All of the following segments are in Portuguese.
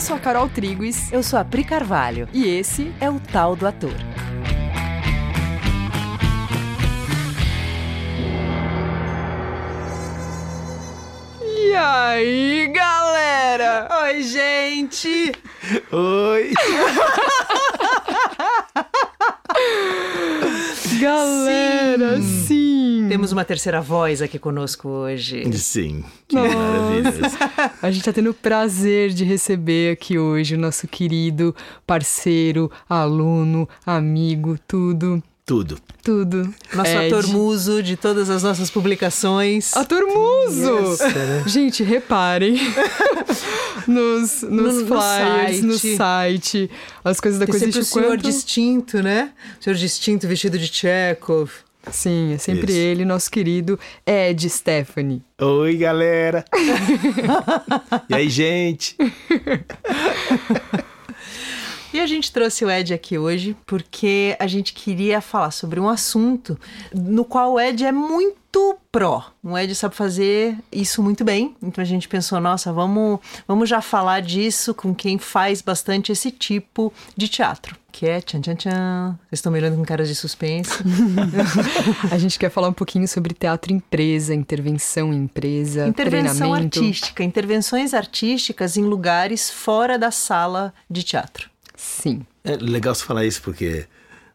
Eu sou a Carol Triguis. Eu sou a Pri Carvalho. E esse é o Tal do Ator. E aí, galera? Oi, gente! Oi! galera, sim. sim. Temos uma terceira voz aqui conosco hoje. Sim, que maravilha. A gente tá tendo o prazer de receber aqui hoje o nosso querido parceiro, aluno, amigo, tudo, tudo. Tudo. Nosso Ed. ator muso de todas as nossas publicações. Ator muso! Yes. Gente, reparem. nos, nos no, flyers, no site. no site, as coisas da Tem coisa sempre de o senhor distinto, né? O senhor distinto vestido de Chekhov. Sim, é sempre Isso. ele, nosso querido Ed Stephanie. Oi, galera! e aí, gente? E a gente trouxe o Ed aqui hoje porque a gente queria falar sobre um assunto no qual o Ed é muito pró. O Ed sabe fazer isso muito bem. Então a gente pensou, nossa, vamos, vamos já falar disso com quem faz bastante esse tipo de teatro. Que é tchan tchan tchan. Vocês estão me olhando com caras de suspense. a gente quer falar um pouquinho sobre teatro empresa, intervenção em empresa, intervenção artística, intervenções artísticas em lugares fora da sala de teatro. Sim. É legal você falar isso porque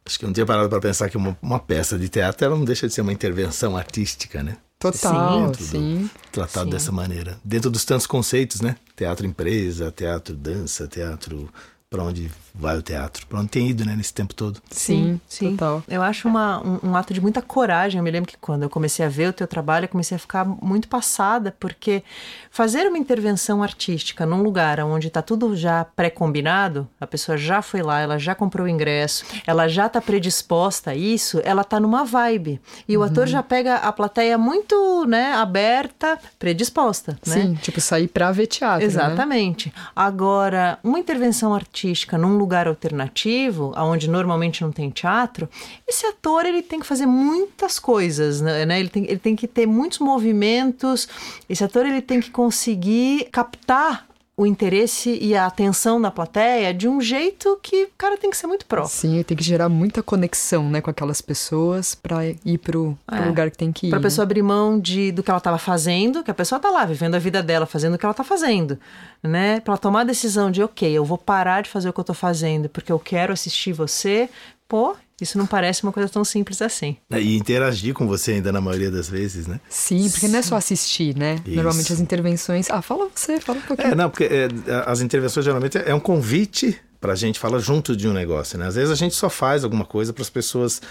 acho que eu não tinha parado para pensar que uma, uma, peça de teatro ela não deixa de ser uma intervenção artística, né? Total, sim. sim. Tratado sim. dessa maneira. Dentro dos tantos conceitos, né? Teatro empresa, teatro dança, teatro para onde vai o teatro, para onde tem ido, né, nesse tempo todo. Sim, sim. Total. Eu acho uma, um, um, ato de muita coragem. Eu me lembro que quando eu comecei a ver o teu trabalho, eu comecei a ficar muito passada, porque fazer uma intervenção artística num lugar onde está tudo já pré-combinado, a pessoa já foi lá, ela já comprou o ingresso, ela já está predisposta a isso, ela está numa vibe. E o uhum. ator já pega a plateia muito, né, aberta, predisposta, né? Sim, tipo sair para ver teatro, né? Exatamente. Né? Agora, uma intervenção artística num lugar alternativo, onde normalmente não tem teatro, esse ator ele tem que fazer muitas coisas, né? né? Ele tem, ele tem que ter muitos movimentos. Esse ator ele tem que conseguir captar o interesse e a atenção da plateia de um jeito que o cara tem que ser muito pró. Sim, tem que gerar muita conexão, né, com aquelas pessoas para ir pro, pro é, lugar que tem que ir. Pra pessoa abrir mão de, do que ela estava fazendo, que a pessoa tá lá vivendo a vida dela, fazendo o que ela tá fazendo, né? Para tomar a decisão de, OK, eu vou parar de fazer o que eu tô fazendo porque eu quero assistir você. Pô, isso não parece uma coisa tão simples assim. É, e interagir com você ainda na maioria das vezes, né? Sim, porque não é só assistir, né? Isso. Normalmente as intervenções. Ah, fala você, fala um pouquinho. É, não, porque é, as intervenções geralmente é um convite para a gente falar junto de um negócio, né? Às vezes a gente só faz alguma coisa para as pessoas,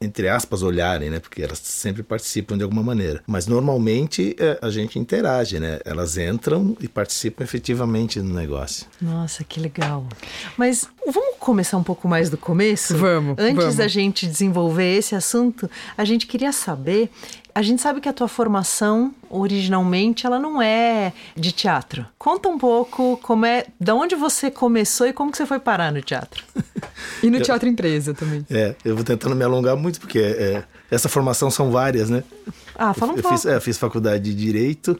entre aspas, olharem, né? Porque elas sempre participam de alguma maneira. Mas normalmente é, a gente interage, né? Elas entram e participam efetivamente no negócio. Nossa, que legal. Mas vamos começar um pouco mais do começo? Vamos. Antes vamos. da gente desenvolver esse assunto, a gente queria saber a gente sabe que a tua formação originalmente ela não é de teatro. Conta um pouco como é, da onde você começou e como que você foi parar no teatro. e no teatro empresa também. É, eu vou tentando me alongar muito porque é, essa formação são várias, né? Ah, fala um eu, pouco. Eu fiz, é, fiz faculdade de direito,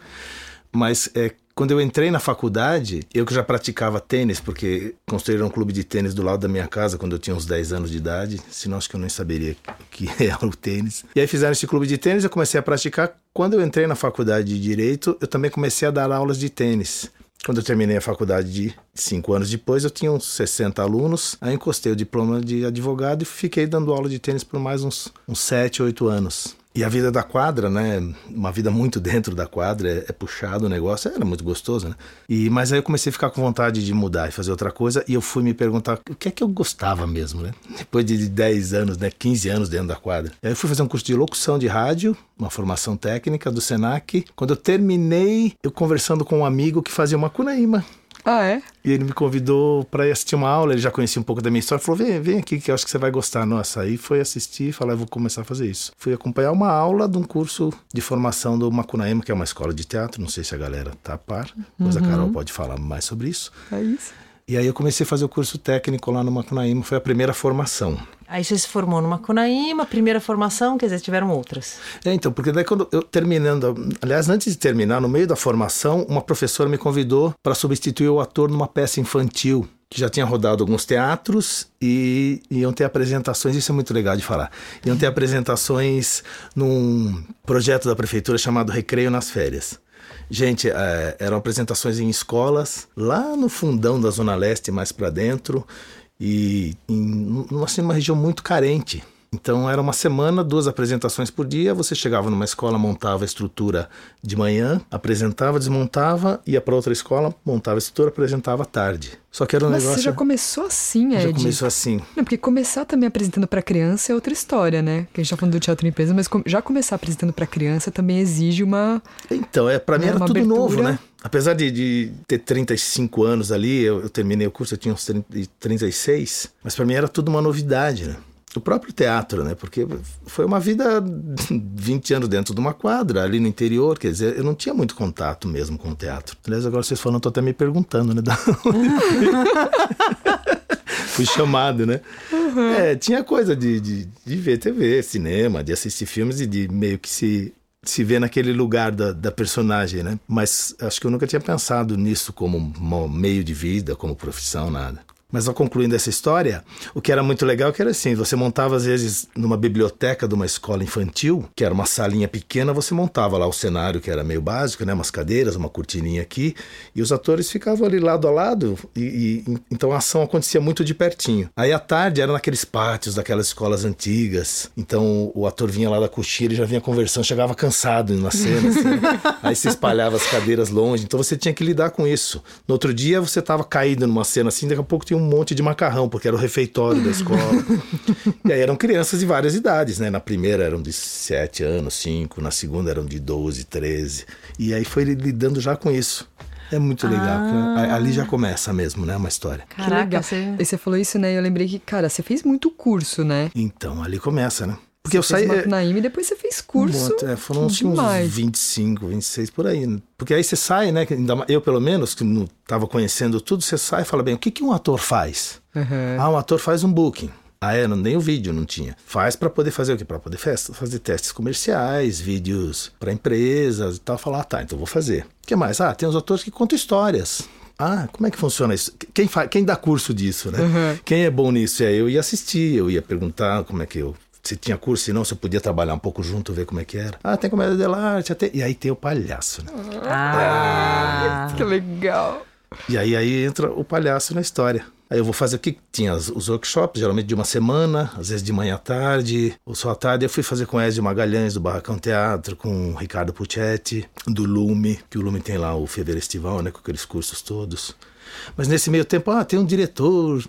mas é, quando eu entrei na faculdade, eu que já praticava tênis, porque construíram um clube de tênis do lado da minha casa quando eu tinha uns 10 anos de idade, senão acho que eu nem saberia o que era o tênis. E aí fizeram esse clube de tênis, eu comecei a praticar. Quando eu entrei na faculdade de Direito, eu também comecei a dar aulas de tênis. Quando eu terminei a faculdade de cinco anos depois, eu tinha uns 60 alunos. Aí encostei o diploma de advogado e fiquei dando aula de tênis por mais uns, uns 7, 8 anos. E a vida da quadra, né? Uma vida muito dentro da quadra, é, é, puxado o negócio, era muito gostoso, né? E, mas aí eu comecei a ficar com vontade de mudar e fazer outra coisa, e eu fui me perguntar o que é que eu gostava mesmo, né? Depois de 10 anos, né? 15 anos dentro da quadra. Aí eu fui fazer um curso de locução de rádio, uma formação técnica do SENAC. Quando eu terminei, eu conversando com um amigo que fazia uma cunaíma. Ah, é? E ele me convidou para assistir uma aula, ele já conhecia um pouco da minha história, falou: vem, vem aqui que eu acho que você vai gostar. Nossa, aí foi assistir e falei: vou começar a fazer isso. Fui acompanhar uma aula de um curso de formação do Macunaíma, que é uma escola de teatro, não sei se a galera tá a par, depois uhum. a Carol pode falar mais sobre isso. É isso. E aí eu comecei a fazer o curso técnico lá no Macunaíma, foi a primeira formação. Aí você se formou no Macunaíma, primeira formação, quer dizer, tiveram outras. É, então, porque daí quando eu terminando, aliás, antes de terminar, no meio da formação, uma professora me convidou para substituir o ator numa peça infantil que já tinha rodado alguns teatros e iam ter apresentações, isso é muito legal de falar. Iam ter apresentações num projeto da prefeitura chamado Recreio nas Férias. Gente, é, eram apresentações em escolas, lá no fundão da Zona Leste, mais para dentro, e em uma, assim, uma região muito carente. Então era uma semana, duas apresentações por dia. Você chegava numa escola, montava a estrutura de manhã, apresentava, desmontava, ia para outra escola, montava a estrutura, apresentava à tarde. Só que era um Mas negócio. você já começou assim, Ed? Já começou assim. Não, porque começar também apresentando para criança é outra história, né? Que a gente tá falando do teatro em empresa, mas já começar apresentando para criança também exige uma. Então, é, para mim É era tudo abertura. novo, né? Apesar de, de ter 35 anos ali, eu, eu terminei o curso, eu tinha uns 30 e 36, mas para mim era tudo uma novidade, né? O próprio teatro, né? Porque foi uma vida 20 anos dentro de uma quadra, ali no interior, quer dizer, eu não tinha muito contato mesmo com o teatro. Aliás, agora vocês falando, eu tô até me perguntando, né? Da- Fui chamado, né? É, tinha coisa de, de, de ver TV, cinema, de assistir filmes e de meio que se, se ver naquele lugar da, da personagem, né? Mas acho que eu nunca tinha pensado nisso como um meio de vida, como profissão, nada. Mas concluindo essa história, o que era muito legal é que era assim, você montava às vezes numa biblioteca de uma escola infantil, que era uma salinha pequena, você montava lá o cenário que era meio básico, né, umas cadeiras, uma cortininha aqui, e os atores ficavam ali lado a lado, e, e- então a ação acontecia muito de pertinho. Aí à tarde era naqueles pátios daquelas escolas antigas, então o ator vinha lá da coxinha, ele já vinha conversando, chegava cansado na cena, assim, né? aí se espalhava as cadeiras longe, então você tinha que lidar com isso. No outro dia você estava caído numa cena assim, daqui a pouco tinha um monte de macarrão, porque era o refeitório da escola. e aí eram crianças de várias idades, né? Na primeira eram de 7 anos, 5, na segunda eram de 12, 13. E aí foi ele lidando já com isso. É muito legal. Ah. Ali já começa mesmo, né? Uma história. que Caraca, legal. você... E você falou isso, né? E eu lembrei que, cara, você fez muito curso, né? Então, ali começa, né? Porque você eu fez saí. é, Macunaíma e depois você fez curso. Um é, foram uns, uns demais. 25, 26 por aí. né? Porque aí você sai, né? Eu, pelo menos, que não estava conhecendo tudo, você sai e fala bem: o que, que um ator faz? Aham. Ah, um ator faz um booking. Ah, é, não- nem o vídeo não tinha. Faz para poder fazer o quê? Para poder festa, fazer testes comerciais, vídeos para empresas e tal. Falar, ah, tá, então vou fazer. O que mais? Ah, tem os atores que contam histórias. Ah, como é que funciona isso? Quem, fa... Quem dá curso disso, né? Uhum. Quem é bom nisso? É, eu ia assistir, eu ia perguntar como é que eu. Se tinha curso, se não, se eu podia trabalhar um pouco junto, ver como é que era. Ah, tem comédia de arte, até... e aí tem o palhaço, né? Ah, Que legal. E aí, aí entra o palhaço na história. Aí eu vou fazer o que tinha os, os workshops, geralmente de uma semana, às vezes de manhã à tarde, ou só à tarde. Eu fui fazer com Ezio Magalhães, do Barracão Teatro, com o Ricardo Puccetti, do Lume, que o Lume tem lá o Fevereiro Estival, né, com aqueles cursos todos. Mas nesse meio tempo, ah, tem um diretor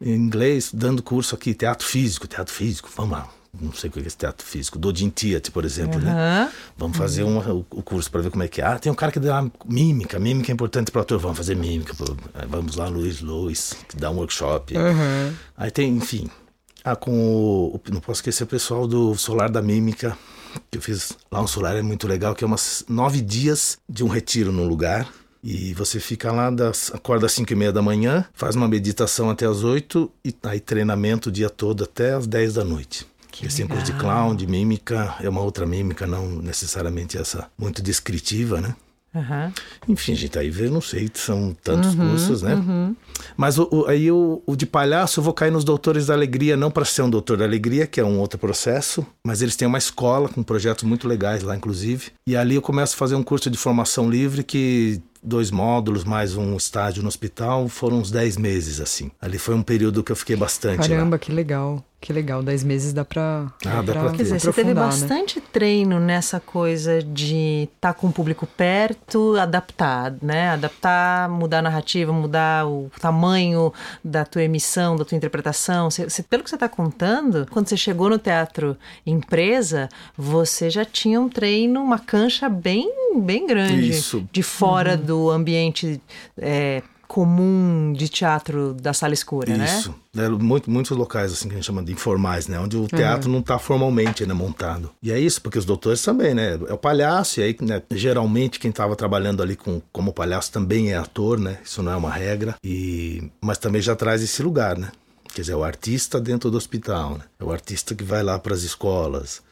em inglês dando curso aqui, teatro físico, teatro físico, vamos lá. Não sei o que é esse teatro físico. Dodin Theatre, por exemplo, né? Aham. Vamos fazer um, o, o curso para ver como é que é. Ah, tem um cara que dá mímica. Mímica é importante para o ator. Vamos fazer mímica. É, Vamos lá, Luiz Lois, que dá um workshop. Aham. Aí tem, enfim. Ah, com o, o- Não posso esquecer o pessoal do Solar da Mímica, que eu fiz lá um solar, é muito legal, que é umas nove dias de um retiro num lugar. E você fica lá, das, acorda às 5 e meia da manhã, faz uma meditação até às 8 e aí treinamento o dia todo até às 10 da noite. Eles têm curso de clown, de mímica, é uma outra mímica, não necessariamente essa muito descritiva, né? Aham. Enfim, gente, aí vê, não sei, são tantos cursos, né? Mas o, o- aí o, o de palhaço eu vou cair nos Doutores da Alegria, não para ser um Doutor da Alegria, que é um outro processo, mas eles têm uma escola com projetos muito legais lá, inclusive. E ali eu começo a fazer um curso de formação livre que dois módulos mais um estágio no hospital foram uns 10 meses assim. Ali foi um período que eu fiquei bastante lá. Caramba, que legal. Que legal. Dez meses dá pra. Ah, dá pra Quer ter. dizer, você teve né? bastante treino nessa coisa de estar com o público perto, adaptar, né? Adaptar, mudar a narrativa, mudar o tamanho da tua emissão, da tua interpretação. Você- você- pelo que você está contando, quando você chegou no teatro empresa, você já tinha um treino, uma cancha bem, bem grande. Isso. De fora do ambiente é, comum de teatro da sala escura, né? Isso. É, muito, muitos locais, assim, que a gente chama de informais, né? Onde o teatro uhum. não está formalmente né, montado. E é isso, porque os doutores também, né? É o palhaço, e aí, né, geralmente, quem estava trabalhando ali com, como palhaço também é ator, né? Isso não é uma regra. E... Mas também já traz esse lugar, né? Quer dizer, é o artista dentro do hospital, né? É o artista que vai lá para as escolas,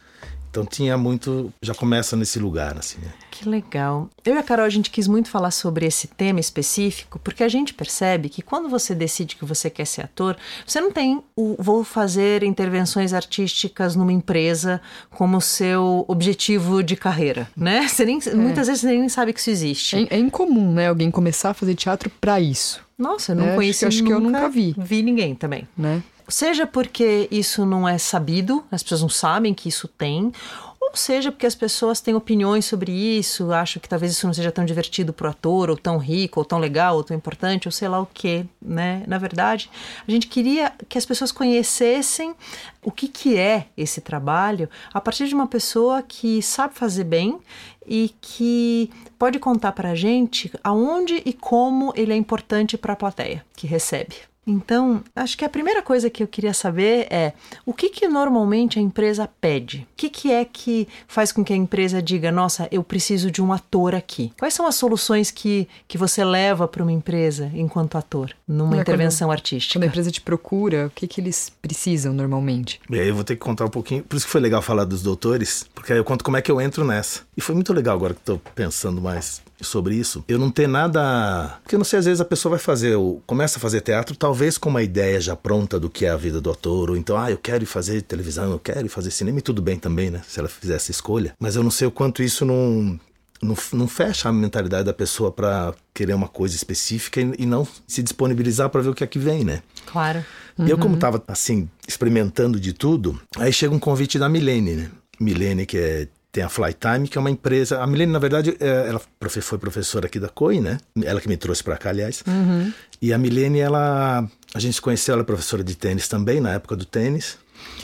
então tinha muito, já começa nesse lugar, assim. Né? Que legal. Eu e a Carol, a gente quis muito falar sobre esse tema específico, porque a gente percebe que quando você decide que você quer ser ator, você não tem o vou fazer intervenções artísticas numa empresa como seu objetivo de carreira, né? Você nem, é. Muitas vezes você nem sabe que isso existe. É, é incomum, né? Alguém começar a fazer teatro para isso. Nossa, eu não é, conheci, acho, que, acho nunca, que eu nunca vi. Vi ninguém também. Né? Seja porque isso não é sabido, as pessoas não sabem que isso tem, ou seja porque as pessoas têm opiniões sobre isso, acham que talvez isso não seja tão divertido para o ator, ou tão rico, ou tão legal, ou tão importante, ou sei lá o que, né? Na verdade, a gente queria que as pessoas conhecessem o que, que é esse trabalho a partir de uma pessoa que sabe fazer bem e que pode contar para a gente aonde e como ele é importante para a plateia que recebe. Então, acho que a primeira coisa que eu queria saber é o que, que normalmente a empresa pede? O que, que é que faz com que a empresa diga, nossa, eu preciso de um ator aqui? Quais são as soluções que, que você leva para uma empresa enquanto ator, numa é, intervenção quando, artística? Quando a empresa te procura, o que, que eles precisam normalmente? E aí eu vou ter que contar um pouquinho, por isso que foi legal falar dos doutores, porque aí eu conto como é que eu entro nessa. E foi muito legal agora que estou pensando mais sobre isso. Eu não tenho nada. Porque eu não sei, às vezes a pessoa vai fazer, começa a fazer teatro, talvez com uma ideia já pronta do que é a vida do ator, ou então, ah, eu quero ir fazer televisão, eu quero ir fazer cinema, e tudo bem também, né? Se ela fizer essa escolha. Mas eu não sei o quanto isso não. Não, não fecha a mentalidade da pessoa para querer uma coisa específica e, e não se disponibilizar para ver o que é que vem, né? Claro. Uhum. Eu, como estava assim, experimentando de tudo, aí chega um convite da Milene, né? Milene, que é tem a Flytime, que é uma empresa. A Milene, na verdade, é, ela foi professora aqui da COI, né? Ela que me trouxe para cá, aliás. Uhum. E a Milene, ela. A gente se conheceu, ela é professora de tênis também, na época do tênis.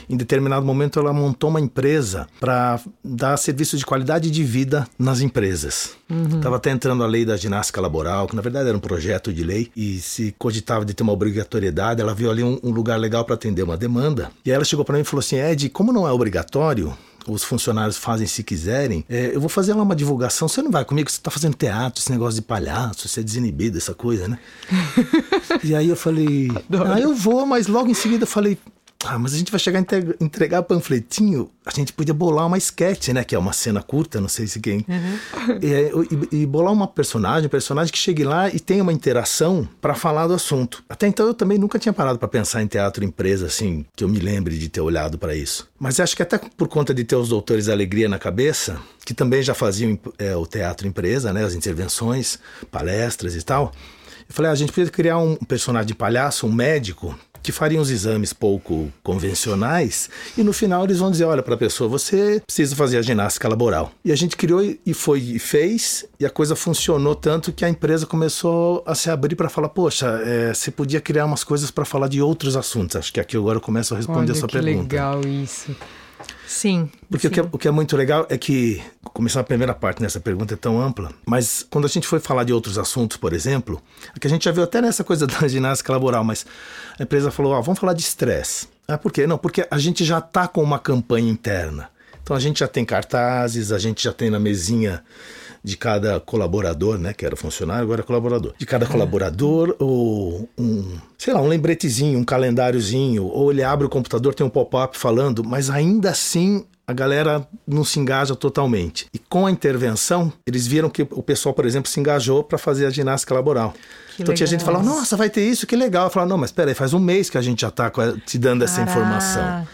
Em determinado momento, ela montou uma empresa para dar serviço de qualidade de vida nas empresas. Estava uhum. até entrando a lei da ginástica laboral, que na verdade era um projeto de lei, e se cogitava de ter uma obrigatoriedade. Ela viu ali um, um lugar legal para atender uma demanda. E aí ela chegou para mim e falou assim: Ed, como não é obrigatório, os funcionários fazem se quiserem, é, eu vou fazer lá uma divulgação. Você não vai comigo? Você está fazendo teatro, esse negócio de palhaço, você é desinibido, essa coisa, né? e aí eu falei, Adoro. ah, eu vou, mas logo em seguida eu falei, ah, mas a gente vai chegar a entregar panfletinho. A gente podia bolar uma sketch, né? Que é uma cena curta, não sei se quem. Uhum. E, e, e, bolar uma personagem, um personagem que chegue lá e tenha uma interação para falar do assunto. Até então eu também nunca tinha parado para pensar em teatro empresa, assim, que eu me lembre de ter olhado para isso. Mas acho que até por conta de ter os doutores da alegria na cabeça, que também já faziam é, o teatro empresa, né? As intervenções, palestras e tal. Eu falei, ah, a gente podia criar um personagem de palhaço, um médico, que fariam os exames pouco convencionais e no final eles vão dizer, olha, para a pessoa, você precisa fazer a ginástica laboral. E a gente criou e foi e fez e a coisa funcionou tanto que a empresa começou a se abrir para falar, poxa, é, você podia criar umas coisas para falar de outros assuntos. Acho que aqui agora eu começo a responder olha, a sua que pergunta. legal isso. Sim. Porque sim. O, que é, o que é muito legal é que, começar a primeira parte nessa pergunta é tão ampla, mas quando a gente foi falar de outros assuntos, por exemplo, é que a gente já viu até nessa coisa da ginástica laboral, mas a empresa falou: ah, vamos falar de estresse. Ah, por quê? Não, porque a gente já está com uma campanha interna. Então a gente já tem cartazes, a gente já tem na mesinha de cada colaborador, né, que era funcionário, agora é colaborador. De cada colaborador, ou um, sei lá, um lembretezinho, um calendáriozinho, ou ele abre o computador, tem um pop-up falando, mas ainda assim a galera não se engaja totalmente. E com a intervenção, eles viram que o pessoal, por exemplo, se engajou para fazer a ginástica laboral. Que então legal. tinha gente falando, nossa, vai ter isso, que legal. Eu falava, não, mas peraí, faz um mês que a gente já está te dando essa Caraca. informação.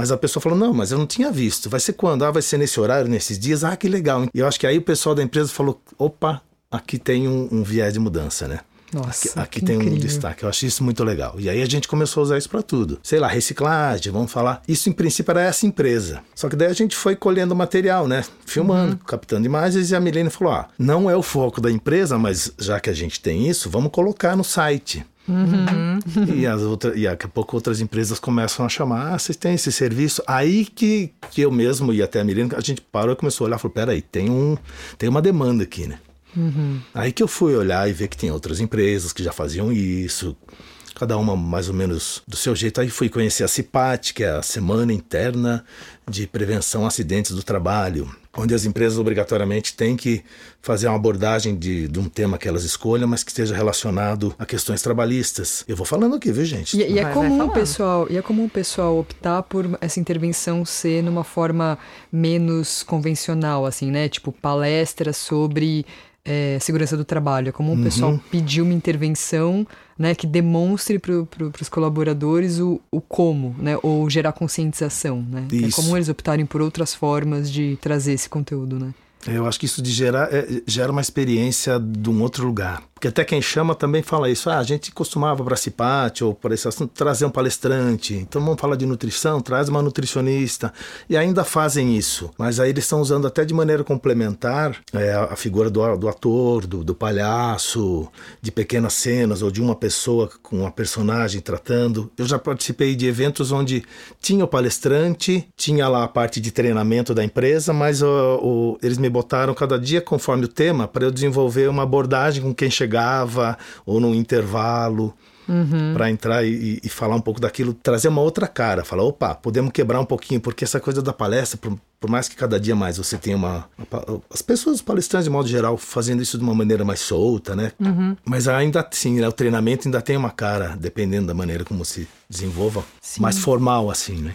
Mas a pessoa falou: não, mas eu não tinha visto. Vai ser quando? Ah, vai ser nesse horário, nesses dias? Ah, que legal. E eu acho que aí o pessoal da empresa falou: opa, aqui tem um, um viés de mudança, né? Nossa, aqui, aqui tem incrível. um destaque. Eu acho isso muito legal. E aí a gente começou a usar isso para tudo. Sei lá, reciclagem, vamos falar. Isso em princípio era essa empresa. Só que daí a gente foi colhendo material, né? Filmando, uhum. captando imagens e a Milene falou: ah, não é o foco da empresa, mas já que a gente tem isso, vamos colocar no site. Uhum. E, as outras, e daqui a pouco outras empresas começam a chamar, ah, vocês têm esse serviço? Aí que, que eu mesmo e até a Milene, a gente parou e começou a olhar e falou, peraí, tem, um, tem uma demanda aqui, né? Uhum. Aí que eu fui olhar e ver que tem outras empresas que já faziam isso, cada uma mais ou menos do seu jeito. Aí fui conhecer a CIPAT, que é a Semana Interna de Prevenção a Acidentes do Trabalho, onde as empresas obrigatoriamente têm que fazer uma abordagem de, de um tema que elas escolham, mas que esteja relacionado a questões trabalhistas. Eu vou falando aqui, viu, gente? E, e é comum o pessoal, e é comum o pessoal optar por essa intervenção ser numa forma menos convencional, assim, né? Tipo palestra sobre é, segurança do trabalho. É comum o pessoal uhum. pedir uma intervenção né, que demonstre para pro, os colaboradores o, o como, né, ou gerar conscientização. Né? É comum eles optarem por outras formas de trazer esse conteúdo. Né? Eu acho que isso de gerar, é, gera uma experiência de um outro lugar. Porque até quem chama também fala isso. Ah, a gente costumava para Cipate ou para esse assunto trazer um palestrante. Então vamos falar de nutrição, traz uma nutricionista. E ainda fazem isso. Mas aí eles estão usando até de maneira complementar é, a figura do, do ator, do, do, palhaço, de pequenas cenas ou de uma pessoa com uma personagem tratando. Eu já participei de eventos onde tinha o palestrante, tinha lá a parte de treinamento da empresa, mas o, eles me botaram cada dia conforme o tema para eu desenvolver uma abordagem com quem chegava chegava ou no intervalo. Uhum. para entrar e, e, falar um pouco daquilo, trazer uma outra cara, falar, opa, podemos quebrar um pouquinho, porque essa coisa da palestra, por, por mais que cada dia mais você tenha uma, uma, As pessoas, os palestrantes, de modo geral, fazendo isso de uma maneira mais solta, né? Uhum. Mas ainda assim, né, o treinamento ainda tem uma cara, dependendo da maneira como se desenvolva, Sim. mais formal, assim, né?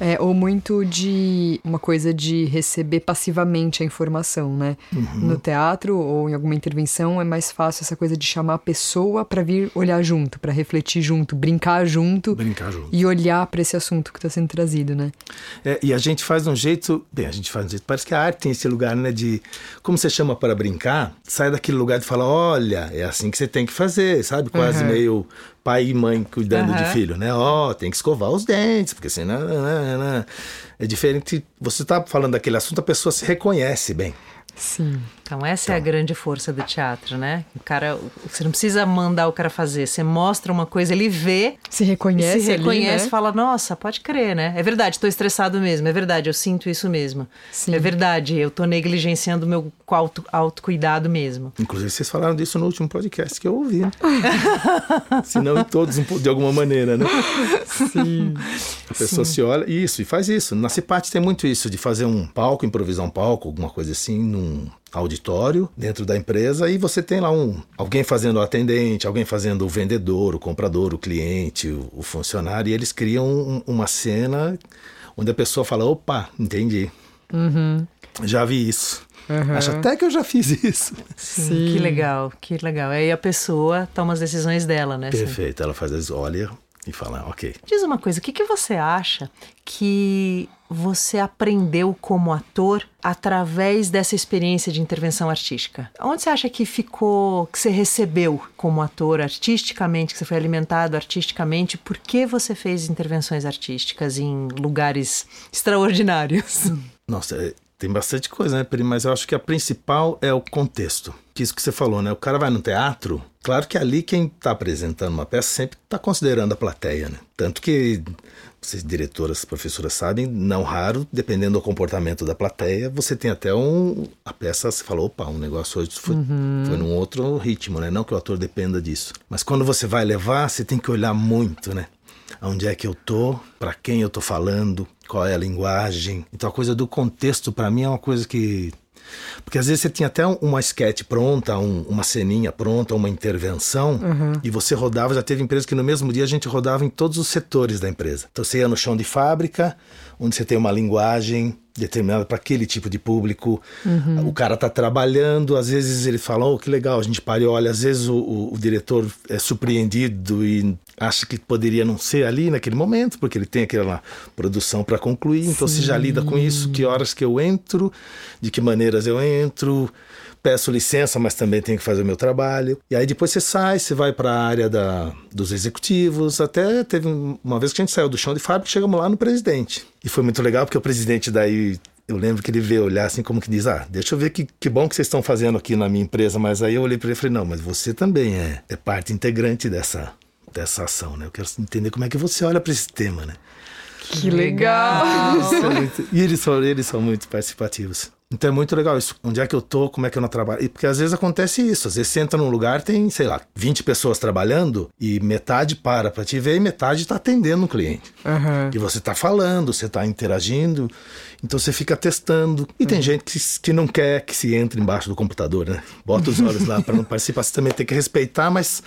É, ou muito de uma coisa de receber passivamente a informação, né? Uhum. No teatro ou em alguma intervenção é mais fácil essa coisa de chamar a pessoa para vir olhar junto, para refletir junto, brincar junto, brincar junto. e olhar para esse assunto que está sendo trazido, né? É, e a gente faz de um jeito, bem, a gente faz de um jeito, parece que a arte tem esse lugar, né, de como você chama para brincar, sai daquele lugar de falar, olha, é assim que você tem que fazer, sabe? Quase uhum. meio pai e mãe cuidando uhum. de filho, né? Ó, oh, tem que escovar os dentes, porque senão. Né. É diferente. Você tá falando daquele assunto, a pessoa se reconhece bem. Sim. Então essa então. é a grande força do teatro, né? O cara, você não precisa mandar o cara fazer, você mostra uma coisa, ele vê, se reconhece, se reconhece, ali, né? fala, nossa, pode crer, né? É verdade, estou estressado mesmo, é verdade, eu sinto isso mesmo. Sim. É verdade, eu estou negligenciando o meu auto, autocuidado mesmo. Inclusive vocês falaram disso no último podcast que eu ouvi. Né? se não em todos de alguma maneira, né? Sim. A pessoa Sim. se olha, isso, e faz isso. Na Cipate tem muito isso, de fazer um palco, improvisar um palco, alguma coisa assim, num auditório dentro da empresa e você tem lá um alguém fazendo o atendente, alguém fazendo o vendedor, o comprador, o cliente, o, o funcionário e eles criam um, uma cena onde a pessoa fala, opa, entendi. Uhum. Já vi isso. Uhum. Acho até que eu já fiz isso. Sim, Sim, Que legal, que legal. Aí a pessoa toma as decisões dela, né? Perfeito. Ela faz as olha e fala, ok. Diz uma coisa, o que, que você acha que você aprendeu como ator através dessa experiência de intervenção artística? Onde você acha que ficou, que você recebeu como ator artisticamente, que você foi alimentado artisticamente? Por que você fez intervenções artísticas em lugares extraordinários? Nossa, tem bastante coisa, né, Peri? Mas eu acho que a principal é o contexto. Que isso que você falou, né? O cara vai no teatro, claro que ali quem está apresentando uma peça sempre está considerando a plateia, né? Tanto que vocês diretoras, professoras sabem, não raro, dependendo do comportamento da plateia, você tem até um. A peça, você falou, opa, um negócio hoje foi, uhum. foi num outro ritmo, né? Não que o ator dependa disso. Mas quando você vai levar, você tem que olhar muito, né? Onde é que eu tô, para quem eu tô falando, qual é a linguagem. Então a coisa do contexto para mim é uma coisa que porque às vezes você tinha até uma sketch pronta, um, uma ceninha pronta, uma intervenção, uhum. e você rodava. Já teve empresa que no mesmo dia a gente rodava em todos os setores da empresa. Então você ia no chão de fábrica, onde você tem uma linguagem determinada para aquele tipo de público. Uhum. O cara está trabalhando, às vezes ele fala, oh, que legal, a gente pariu, olha, às vezes o, o, o, diretor é surpreendido e acha que poderia não ser ali naquele momento, porque ele tem aquela produção para concluir, então Sim. você já lida com isso, que horas que eu entro, de que maneiras eu entro, peço licença, mas também tenho que fazer o meu trabalho. E aí depois você sai, você vai para a área da, dos executivos. Até teve uma vez que a gente saiu do chão de fábrica, chegamos lá no presidente. E foi muito legal porque o presidente daí eu lembro que ele veio olhar assim como que diz, ah, deixa eu ver que, que bom que vocês estão fazendo aqui na minha empresa, mas aí eu olhei para ele e falei, não, mas você também é, é parte integrante dessa, dessa ação, né? Eu quero entender como é que você olha para esse tema, né? Que legal! e eles são, eles são muito participativos. Então é muito legal isso. Onde é que eu tô, como é que eu não trabalho. E porque às vezes acontece isso. Às vezes você entra num lugar, tem, sei lá, 20 pessoas trabalhando e metade para para te ver e metade está atendendo um cliente. Uhum. E você está falando, você está interagindo. Então você fica testando. E tem gente que, que não quer que se entre embaixo do computador, né? Bota os olhos lá para não participar. Você também tem que respeitar, mas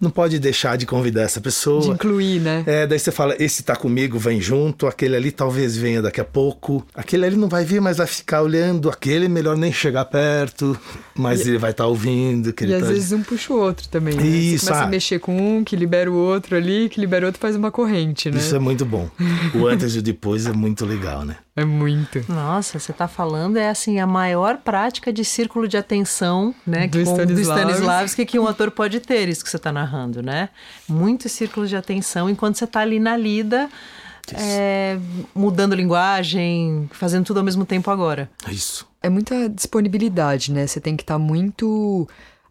não pode deixar de convidar essa pessoa. De incluir, né? É, daí você fala, esse tá comigo, vem junto, aquele ali talvez venha daqui a pouco, aquele ali não vai vir, mas vai ficar olhando, aquele é melhor nem chegar perto, mas e, ele vai estar tá ouvindo. e às tá... vezes um puxa o outro também, né? Isso, você começa ah. a mexer com um, que libera o outro ali, que libera o outro, faz uma corrente, né? Isso é muito bom. O antes e o depois é muito legal, né? É muito. Nossa, você está falando é assim a maior prática de círculo de atenção, né, do, com, Stanislavski. do Stanislavski que um ator pode ter, isso que você está narrando, né? Muitos círculos de atenção enquanto você está ali na lida, é, mudando linguagem, fazendo tudo ao mesmo tempo agora. Isso. É muita disponibilidade, né? Você tem que estar tá muito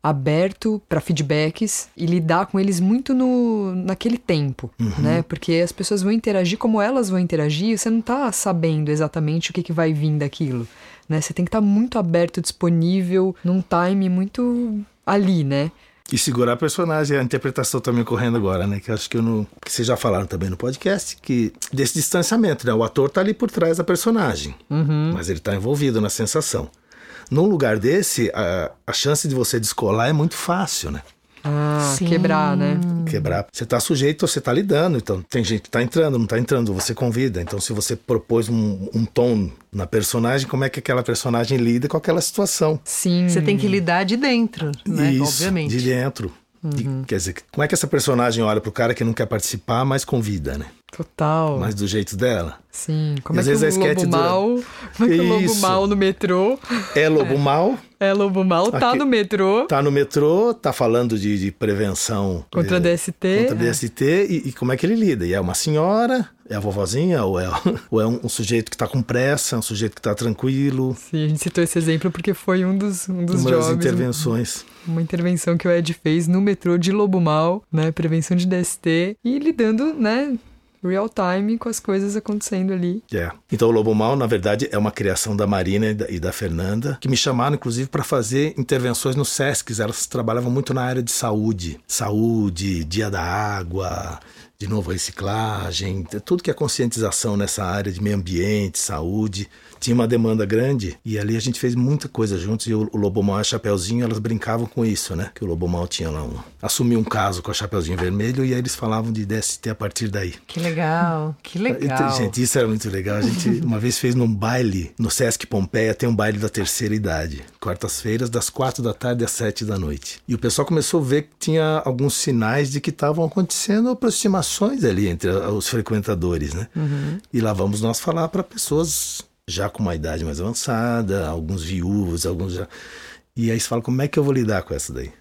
aberto para feedbacks e lidar com eles muito no, naquele tempo, uhum. né? Porque as pessoas vão interagir como elas vão interagir, você não tá sabendo exatamente o que, que vai vir daquilo, né? Você tem que estar tá muito aberto, disponível, num time muito ali, né? E segurar a personagem, a interpretação também correndo agora, né? Que acho que eu não. Que vocês já falaram também no podcast, que desse distanciamento, né? O ator tá ali por trás da personagem, uhum. mas ele tá envolvido na sensação. Num lugar desse, a, a chance de você descolar é muito fácil, né? Ah, Sim. quebrar, né? Quebrar. Você está sujeito, você está lidando. Então, tem gente que está entrando, não está entrando, você convida. Então, se você propôs um, um, tom na personagem, como é que aquela personagem lida com aquela situação? Sim. Você tem que lidar de dentro, né? Isso, Obviamente. De dentro. Uhum. E, quer dizer, como é que essa personagem olha pro cara que não quer participar, mas convida, né? Total. Mas do jeito dela. Sim. Como E é às que vezes o a lobo dura- mal... Como é que o lobo mal no metrô... É lobo mal, É, lobo mal tá Aqui- no metrô tá no metrô, tá falando de, de prevenção contra eh, DST. contra DST e, e como é que ele lida? E é uma senhora, é a vovozinha, ou é, ou é um, um sujeito que está com pressa, um sujeito que está tranquilo. Sim, a gente citou esse exemplo porque foi um dos, um dos uma das jobs, intervenções. uma intervenção que o Ed fez no metrô de Lobo Mal, né? Prevenção de DST e lidando, né? Real time com as coisas acontecendo ali. É. Então, o Lobo Mal, na verdade, é uma criação da Marina e da, e da Fernanda, que me chamaram, inclusive, para fazer intervenções no SESC. Elas trabalhavam muito na área de saúde. Saúde, dia da água, de novo, reciclagem, tudo que é conscientização nessa área de meio ambiente, saúde. Tinha uma demanda grande e ali a gente fez muita coisa juntos. E o, o Lobo Mal e a Chapeuzinho, elas brincavam com isso, né? Que o Lobo Mal tinha lá um. Assumiu um caso com a Chapeuzinho Vermelho e aí eles falavam de DST a partir daí. Que legal, que legal. Gente, isso era muito legal. A gente uma vez fez num baile no Sesc Pompeia, tem um baile da terceira idade. Quartas-feiras, das quatro da tarde às sete da noite. E o pessoal começou a ver que tinha alguns sinais de que estavam acontecendo aproximações ali entre os frequentadores, né? E lá vamos nós falar para pessoas já com uma idade mais avançada, alguns viúvos, alguns já. E aí você fala, como é que eu vou lidar com essa daí?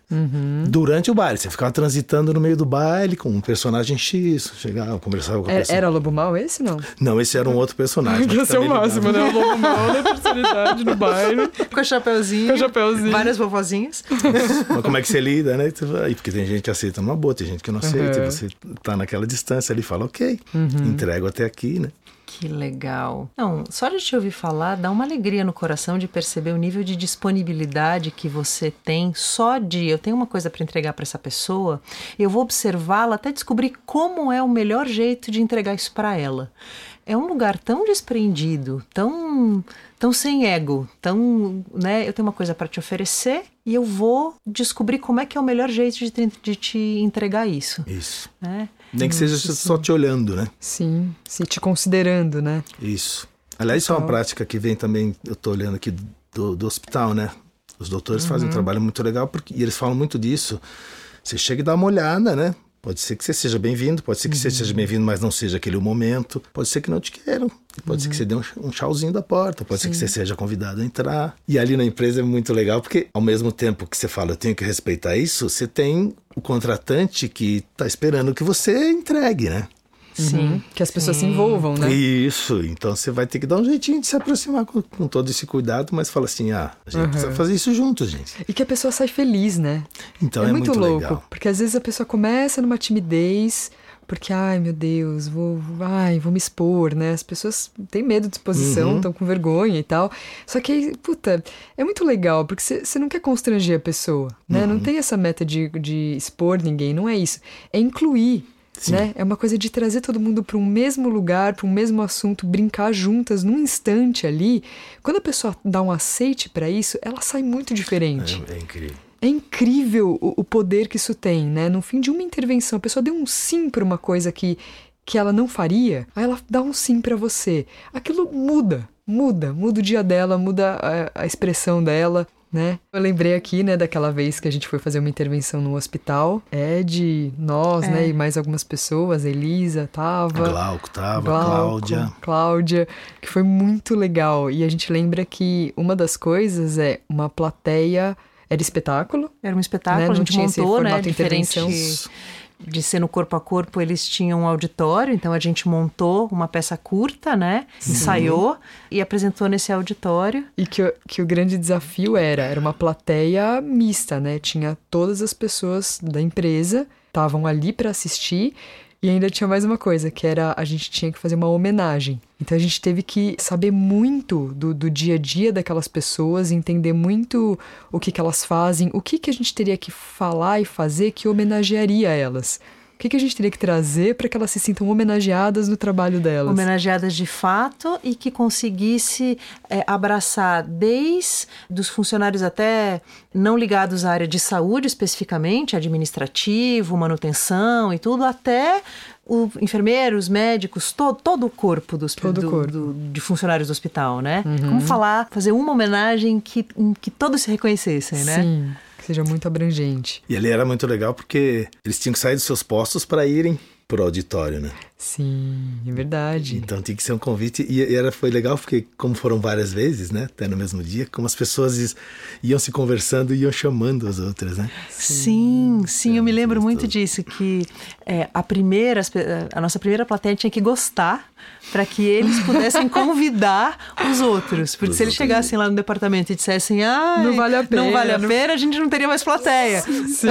Durante o baile, você ficava transitando no meio do baile com um personagem X, chegava, conversava com a Era, pessoa. era Lobo Mal esse, não? Não, esse era um outro personagem. Ia ser o também máximo, lidava. né? O Lobo Mal da terceira idade no baile. Com a chapeuzinho. Com o chapeuzinho. Várias vovozinhas. Mas como é que você lida, né? Porque tem gente que aceita numa boa, tem gente que não aceita. Uhum. e Você tá naquela distância ali, fala, ok, entrego até aqui, né? Que legal. Não, só de te ouvir falar dá uma alegria no coração de perceber o nível de disponibilidade que você tem só de eu tenho uma coisa para entregar para essa pessoa, eu vou observá-la até descobrir como é o melhor jeito de entregar isso para ela. É um lugar tão desprendido, tão tão sem ego, tão, né, eu tenho uma coisa para te oferecer e eu vou descobrir como é que é o melhor jeito de, te- de te entregar isso, Isso. né? Nem que seja só te olhando, né? Sim, se te considerando, né? Isso. Aliás, isso é uma Total. prática que vem também, eu tô olhando aqui do, do hospital, né? Os doutores fazem um trabalho muito legal porque, e eles falam muito disso. Você chega e dá uma olhada, né? Pode ser que você seja bem-vindo, pode ser que você seja bem-vindo, mas não seja aquele o momento. Pode ser que não te queiram. Pode ser que você dê um, um tchauzinho da porta, pode ser que você seja convidado a entrar. E ali na empresa é muito legal, porque ao mesmo tempo que você fala, eu tenho que respeitar isso, você tem o contratante que tá esperando que você entregue, né? Sim. Que as pessoas se envolvam, né? Isso, então você vai ter que dar um jeitinho de se aproximar com, com todo esse cuidado, mas fala assim: ah, a gente precisa fazer isso juntos, gente. E que a pessoa sai feliz, né? Então é, é, muito, louco, legal. porque às vezes a pessoa começa numa timidez, porque, ai meu Deus, vou, ai, vou me expor, né? As pessoas têm medo de exposição, estão uhum. com vergonha e tal. Só que, puta, é muito legal, porque você não quer constranger a pessoa, né? Uhum. Não tem essa meta de, de expor ninguém, não é isso. É incluir. Né? É uma coisa de trazer todo mundo para um mesmo lugar, para um mesmo assunto, brincar juntas num instante ali. Quando a pessoa dá um aceite para isso, ela sai muito diferente. É, é incrível. É incrível o, o, poder que isso tem, né? No fim de uma intervenção, a pessoa deu um sim para uma coisa que, que ela não faria, aí ela dá um sim para você. Aquilo muda, muda, muda o dia dela, muda a, a expressão dela né? Eu lembrei aqui, né, daquela vez que a gente foi fazer uma intervenção no hospital. Ed, nós, é. né, e mais algumas pessoas, Elisa tava. Glauco tava, Glauco, Cláudia. Cláudia, que foi muito legal. E a gente lembra que uma das coisas é uma plateia. Era espetáculo. Era um espetáculo, né? a gente montou, né? Diferente de ser no corpo a corpo, eles tinham um auditório, então a gente montou uma peça curta, né? Sim. Ensaiou e apresentou nesse auditório. E que, que o grande desafio era, era uma plateia mista, né? Tinha todas as pessoas da empresa estavam ali para assistir e ainda tinha mais uma coisa, que era a gente tinha que fazer uma homenagem. Então a gente teve que saber muito do, do dia a dia daquelas pessoas, entender muito o que, que elas fazem, o que, que a gente teria que falar e fazer que homenagearia elas. O que, que a gente teria que trazer para que elas se sintam homenageadas no trabalho delas? Homenageadas de fato e que conseguisse é, abraçar desde dos funcionários até não ligados à área de saúde especificamente, administrativo, manutenção e tudo, até o enfermeiros, médicos, todo, todo o corpo, dos, todo do, corpo. Do, de funcionários do hospital, né? Uhum. Como falar, fazer uma homenagem que, em que todos se reconhecessem, né? Sim seja muito abrangente. E ali era muito legal porque eles tinham que sair dos seus postos para irem pro auditório, né? Sim, é verdade. Então tinha que ser um convite e, e era foi legal porque como foram várias vezes, né, até no mesmo dia, como as pessoas iam se conversando e iam chamando as outras, né? Sim, sim, é, eu me lembro muito disso que é, a primeira, a nossa primeira plateia tinha que gostar para que eles pudessem convidar os outros. Porque os se eles chegassem lá no departamento e dissessem, ah, não vale a pena, não vale a pena, a gente não teria mais plateia. Sim,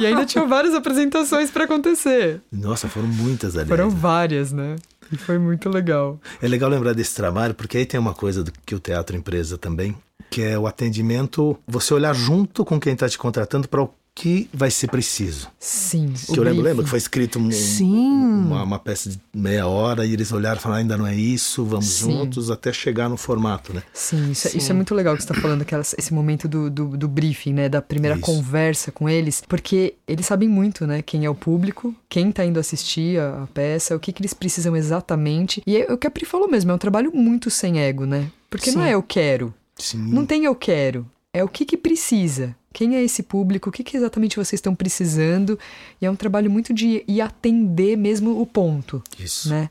e ainda tinham várias apresentações para acontecer. Nossa, foram muitas ali. Foram várias, né? E foi muito legal. É legal lembrar desse trabalho, porque aí tem uma coisa que o teatro empresa também, que é o atendimento, você olhar junto com quem está te contratando para o que vai ser preciso. Sim. Que eu lembro, lembro que foi escrito um, uma, uma, peça de meia hora e eles olharam e falaram, ainda não é isso, vamos Sim. juntos até chegar no formato, né? Sim, isso, Sim. É, isso é muito legal que você está falando, aquelas, esse momento do, do, do, briefing, né? Da primeira isso. conversa com eles, porque eles sabem muito, né? Quem é o público, quem está indo assistir a, a, peça, o que, que eles precisam exatamente. E é o que a Pri falou mesmo, é um trabalho muito sem ego, né? Porque Sim. não é eu quero. Sim. Não tem eu quero. É o que, que precisa. Quem é esse público? O que, que exatamente vocês estão precisando? E é um trabalho muito de ir atender mesmo o ponto. Isso. Né?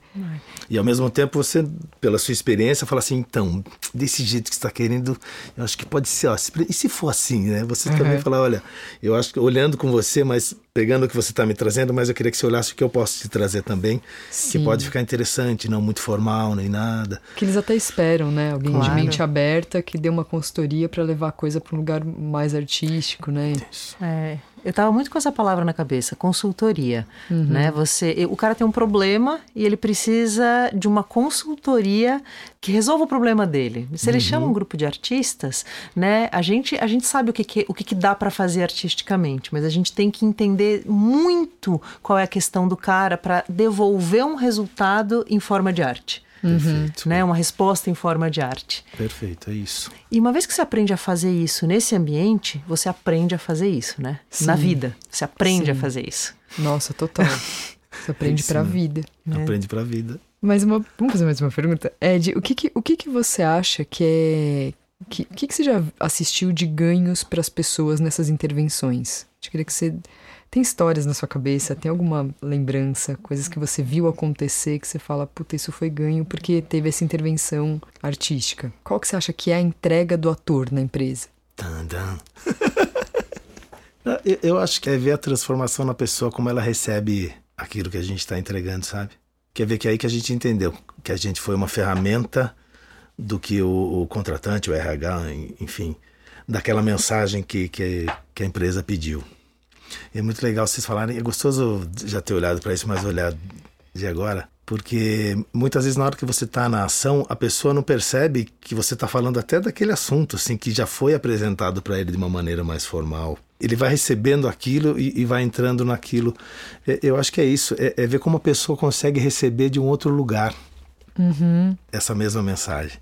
E ao mesmo tempo você, pela sua experiência, fala assim, então, desse jeito que está querendo, eu acho que pode ser, ó, e se for assim, né? Você uhum. também fala, olha, eu acho que olhando com você, mas pegando o que você está me trazendo, mas eu queria que você olhasse o que eu posso te trazer também, Sim. que pode ficar interessante, não muito formal nem nada. Que eles até esperam, né? Alguém claro. de mente aberta que dê uma consultoria para levar a coisa para um lugar mais artístico né? É, eu estava muito com essa palavra na cabeça, consultoria, uhum. né? Você, o cara tem um problema e ele precisa de uma consultoria que resolva o problema dele. Se ele uhum. chama um grupo de artistas, né? A gente, a gente sabe o que, que o que, que dá para fazer artisticamente, mas a gente tem que entender muito qual é a questão do cara para devolver um resultado em forma de arte. Perfeito. Né? Uma resposta em forma de arte. Perfeito, é isso. E uma vez que você aprende a fazer isso nesse ambiente, você aprende a fazer isso, né? Sim. Na vida. Você aprende Sim. a fazer isso. Nossa, total. Você aprende é para a vida. Né? Aprende para a vida. Mas uma, vamos fazer mais uma pergunta. Ed, o que, que, o que, que você acha que é. O que, que, que você já assistiu de ganhos para as pessoas nessas intervenções? Eu queria que você tem histórias na sua cabeça? Tem alguma lembrança? Coisas que você viu acontecer que você fala, puta, isso foi ganho porque teve essa intervenção artística? Qual que você acha que é a entrega do ator na empresa? Eu acho que é ver a transformação na pessoa, como ela recebe aquilo que a gente está entregando, sabe? Quer ver que é aí que a gente entendeu que a gente foi uma ferramenta do que o, o contratante, o RH, enfim, daquela mensagem que, que, que a empresa pediu. É muito legal vocês falarem. É gostoso já ter olhado para isso, mas olhar de agora. Porque muitas vezes na hora que você está na ação, a pessoa não percebe que você está falando até daquele assunto, assim, que já foi apresentado para ele de uma maneira mais formal. Ele vai recebendo aquilo e, e vai entrando naquilo. É, eu acho que é isso, é, é, ver como a pessoa consegue receber de um outro lugar uhum. essa mesma mensagem.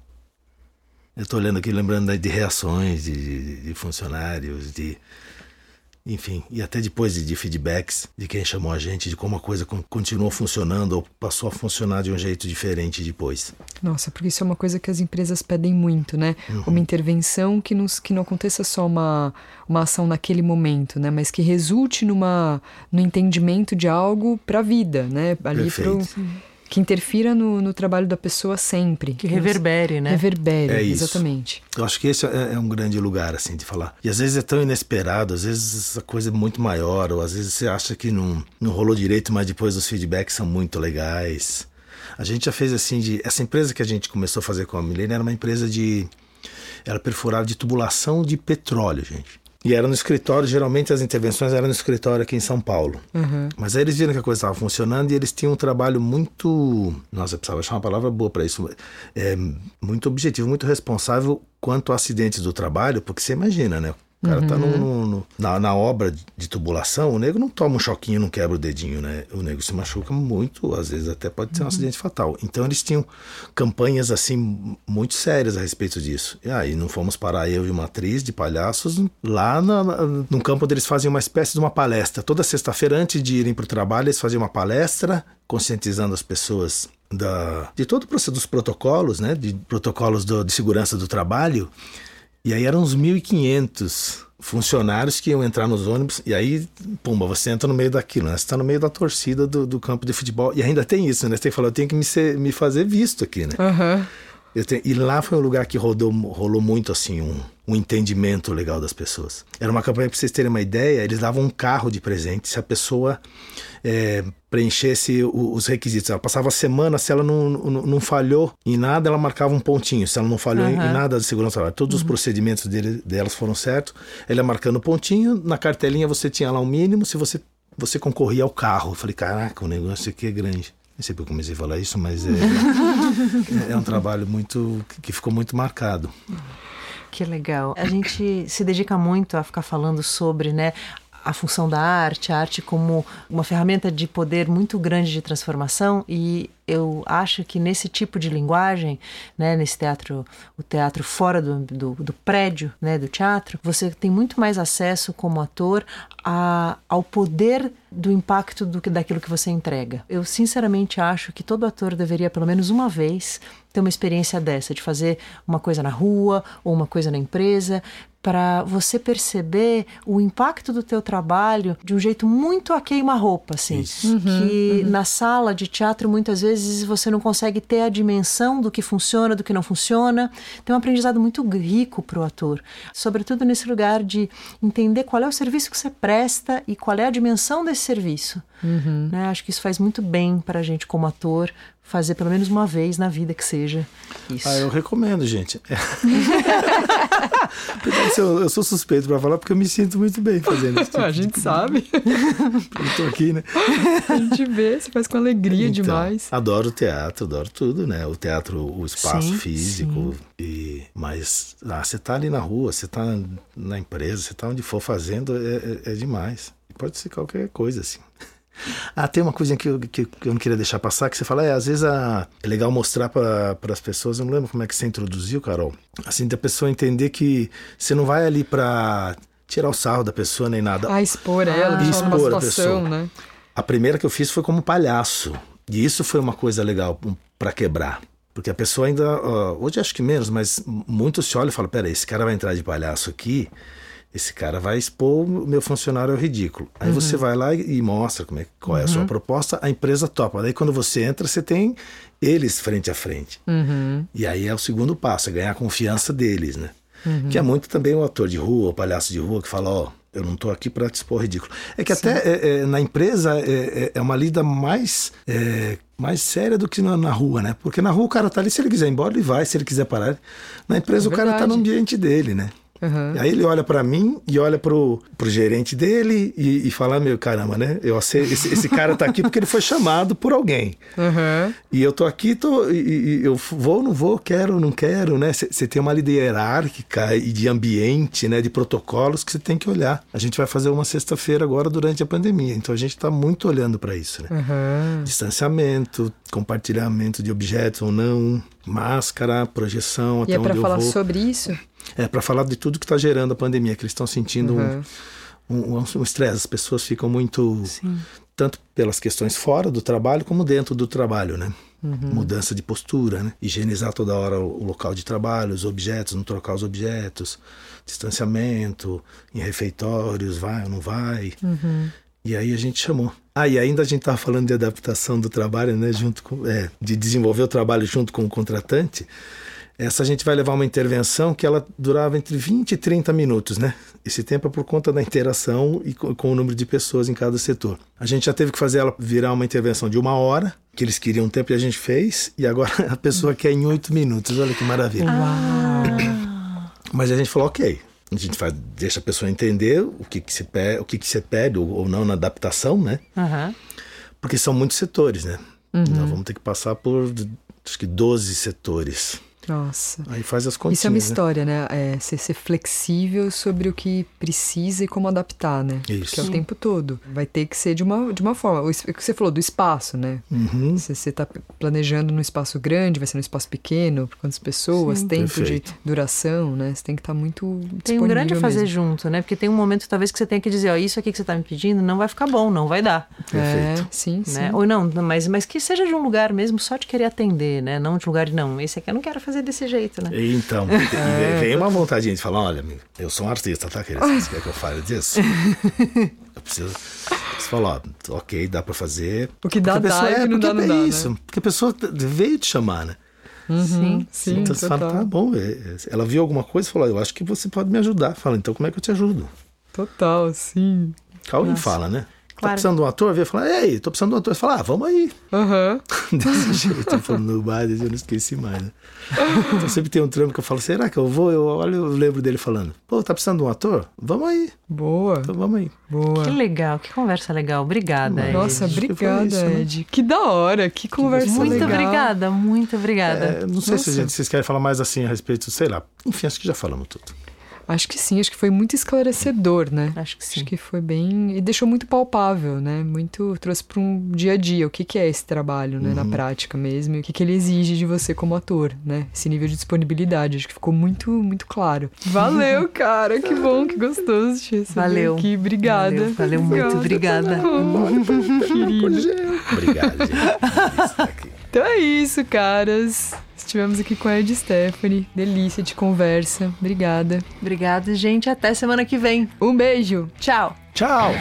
Eu estou olhando aqui, lembrando de reações de, de, de funcionários, de enfim, e até depois de, de, feedbacks de quem chamou a gente, de como a coisa continuou funcionando ou passou a funcionar de um jeito diferente depois. Nossa, porque isso é uma coisa que as empresas pedem muito, né? Uhum. Uma intervenção que, nos, que não aconteça só uma, uma ação naquele momento, né? Mas que resulte numa, no entendimento de algo para a vida, né? Ali Perfeito. Pro, que interfira no, no trabalho da pessoa sempre. Que reverbere, né? Reverbere, é isso. exatamente. Eu acho que esse é, é, um grande lugar, assim, de falar. E às vezes é tão inesperado, às vezes a coisa é muito maior, ou às vezes você acha que não, não rolou direito, mas depois os feedbacks são muito legais. A gente já fez assim de. Essa empresa que a gente começou a fazer com a Milene era uma empresa de. Era perfurada de tubulação de petróleo, gente. E era no escritório, geralmente as intervenções eram no escritório aqui em São Paulo. Uhum. Mas aí eles viram que a coisa estava funcionando e eles tinham um trabalho muito. Nossa, eu precisava achar uma palavra boa para isso. É, muito objetivo, muito responsável quanto a acidentes do trabalho, porque você imagina, né? O cara tá uhum. tá no, no, no, na, na, obra de tubulação, o nego não toma um choquinho, não quebra o dedinho, né? O nego se machuca muito, às vezes até pode ser um uhum. acidente fatal. Então eles tinham campanhas assim muito sérias a respeito disso. E aí não fomos parar eu e uma atriz de palhaços lá na, na, no campo onde eles faziam uma espécie de uma palestra. Toda sexta-feira, antes de irem para o trabalho, eles faziam uma palestra conscientizando as pessoas da, de todo o processo dos protocolos, né? De protocolos do, de segurança do trabalho e aí eram uns 1.500 funcionários que iam entrar nos ônibus, e aí, pumba, você entra no meio daquilo, né? Você está no meio da torcida do, do, campo de futebol. E ainda tem isso, né? Você tem que falar, eu tenho que me, ser, me fazer visto aqui, né? Uhum. Tenho, e lá foi um lugar que rodou, rolou muito assim um, um entendimento legal das pessoas. Era uma campanha para vocês terem uma ideia. Eles davam um carro de presente se a pessoa é, preenchesse os requisitos. Ela passava a semana, se ela não, não, não, falhou em nada, ela marcava um pontinho. Se ela não falhou uhum. em, nada de segurança, todos uhum. os procedimentos dele, delas foram certos. Ela ia marcando pontinho. Na cartelinha você tinha lá o um mínimo. Se você você concorria ao carro. Eu falei, caraca, o negócio aqui é grande. Nem sei porque eu comecei a falar isso, mas é, é um trabalho muito que ficou muito marcado. Que legal. A gente se dedica muito a ficar falando sobre, né, a função da arte, a arte como uma ferramenta de poder muito grande de transformação e eu acho que nesse tipo de linguagem, né, nesse teatro, o teatro fora do, do, do, prédio, né, do teatro, você tem muito mais acesso como ator a, ao poder do impacto do que daquilo que você entrega. Eu sinceramente acho que todo ator deveria pelo menos uma vez ter uma experiência dessa, de fazer uma coisa na rua ou uma coisa na empresa, para você perceber o impacto do teu trabalho de um jeito muito a queima-roupa, assim. Uhum, que uhum. na sala de teatro muitas vezes você não consegue ter a dimensão do que funciona, do que não funciona. Tem um aprendizado muito rico para o ator, sobretudo nesse lugar de entender qual é o serviço que você presta e qual é a dimensão desse serviço. Uhum. Né? Acho que isso faz muito bem para a gente como ator, fazer pelo menos uma vez na vida que seja isso. Ah, eu recomendo, gente. eu, eu, sou suspeito para falar porque eu me sinto muito bem fazendo isso. Tipo a gente sabe. eu tô aqui, né? A gente vê, você faz com alegria então, demais. Adoro o teatro, adoro tudo, né? O teatro, o espaço sim, físico. Sim. E, mas ah, você tá ali na rua, você tá na empresa, você tá onde for fazendo, é, é, é demais. Pode ser qualquer coisa, assim. Ah, tem uma coisa que eu, que, que eu não queria deixar passar, que você fala, é, às vezes a, é legal mostrar para as pessoas, eu não lembro como é que você introduziu, Carol, assim, da pessoa entender que você não vai ali para tirar o sarro da pessoa nem nada. Ah, expor ela, ah, expor situação, a pessoa. né? A primeira que eu fiz foi como palhaço, e isso foi uma coisa legal para quebrar. Porque a pessoa ainda, uh, hoje acho que menos, mas muito se olha e fala, peraí, esse cara vai entrar de palhaço aqui esse cara vai expor o meu funcionário ao ridículo. Aí uhum. você vai lá e mostra como é, qual é a sua uhum. proposta, a empresa topa. Daí quando você entra, você tem eles frente a frente. Uhum. E aí é o segundo passo, é ganhar a confiança deles, né? Uhum. Que é muito também o ator de rua, o palhaço de rua, que fala, ó, oh, eu não estou aqui para te expor ridículo. É que Sim. até é, é, na empresa é, é, é uma lida mais é, mais séria do que na, na, rua, né? Porque na rua o cara tá ali, se ele quiser ir embora, ele vai, se ele quiser parar. Na empresa é o cara tá no ambiente dele, né? Uhum. Aí ele olha para mim e olha pro, pro gerente dele e, e fala: Meu caramba, né? Eu esse, esse cara tá aqui porque ele foi chamado por alguém. Uhum. E eu tô aqui, tô, e, e eu vou, não vou, quero, não quero, né? Você tem uma líder hierárquica e de ambiente, né? De protocolos que você tem que olhar. A gente vai fazer uma sexta-feira agora durante a pandemia, então a gente está muito olhando para isso, né? Uhum. Distanciamento, compartilhamento de objetos ou não, máscara, projeção, e até é onde para eu falar vou. sobre isso? É para falar de tudo que está gerando a pandemia, que eles estão sentindo Uhum. um, um, um, um estresse. As pessoas ficam muito Sim. tanto pelas questões fora do trabalho como dentro do trabalho, né? Mudança de postura, né? Higienizar toda hora o local de trabalho, os objetos, não trocar os objetos, distanciamento, em refeitórios, vai ou não vai. E aí a gente chamou. Ah, e ainda a gente estava falando de adaptação do trabalho, né? Junto com, é, de desenvolver o trabalho junto com o contratante. Essa a gente vai levar uma intervenção que ela durava entre 20 e 30 minutos, né? Esse tempo é por conta da interação e co- com o número de pessoas em cada setor. A gente já teve que fazer ela virar uma intervenção de uma hora, que eles queriam um tempo e a gente fez, e agora a pessoa quer em oito minutos. Olha que maravilha. Mas a gente falou, ok. A gente faz, deixa a pessoa entender o que, que se pede, o que, que você pede ou, ou não na adaptação, né? Aham. Porque são muitos setores, né? Nós vamos ter que passar por acho que 12 setores. Nossa. Aí faz as continhas, Isso é uma né? história, né? É ser, ser flexível sobre o que precisa e como adaptar, né? Isso. Que é o tempo todo. Vai ter que ser de uma, de uma forma. O que você falou do espaço, né? Uhum. Se você está planejando num espaço grande, vai ser num espaço pequeno, por quantas pessoas, Sim. tempo Perfeito. de duração, né? Você tem que estar muito Tem um grande a disponível fazer mesmo. junto, né? Porque tem um momento talvez que você tenha que dizer, ó, isso aqui que você tá me pedindo não vai ficar bom, não vai dar. É, Perfeito. sim, sim. Né? Ou não, mas, mas que seja de um lugar mesmo só de querer atender, né? Não de um lugar de não, esse aqui eu não quero fazer desse jeito, né? Então, e vem- uma vontade de falar, olha, amigo, eu sou um artista, tá, querido? Você quer que eu fale disso? Eu preciso... Você fala, ó, ok, dá pra fazer. O que dá, Porque a dá, pessoa- e o que não porque dá, não é dá, né? isso. Porque a pessoa veio te chamar, né? Sim. Sim, então você fala, tá bom. é, é. Ela viu alguma coisa e falou, eu acho que você pode me ajudar. Fala, então como é que eu te ajudo? Total, sim. Nossa. fala, né? Tá Claro. precisando de um ator? Vem falar, ei, tô precisando de um ator. Você fala, ah, vamos aí. Aham. Desse jeito, falando no bar, eu não esqueci mais, né? Então sempre tem um trampo que eu falo, será que eu vou? Eu olho, eu lembro dele falando, pô, tá precisando de um ator? Vamos aí, Boa, então vamos aí. boa. Que legal, que conversa legal. Obrigada. Ed. Nossa, obrigada, isso, né? Ed. Que da hora, que conversa Muito legal. obrigada, muito obrigada. É, não sei se a Nossa. gente, vocês querem falar mais assim a respeito, sei lá. Enfim, acho que já falamos tudo. Acho que sim, acho que foi muito esclarecedor, né? Acho que sim. Acho que foi bem. E deixou muito palpável, né? Muito. Trouxe para um dia a dia o que, que é esse trabalho, né? Uhum. Na prática mesmo. E o que, que ele exige de você como ator, né? Esse nível de disponibilidade. Acho que ficou muito, muito claro. Valeu, cara. Que bom, que gostoso te Valeu. aqui. Obrigada. Valeu, valeu muito, obrigada. Querido. Obrigado, gente. Então é isso, caras. Estivemos aqui com a Ed Stephanie. Delícia de conversa. Obrigada. Obrigada, gente. Até semana que vem. Um beijo. Tchau. Tchau!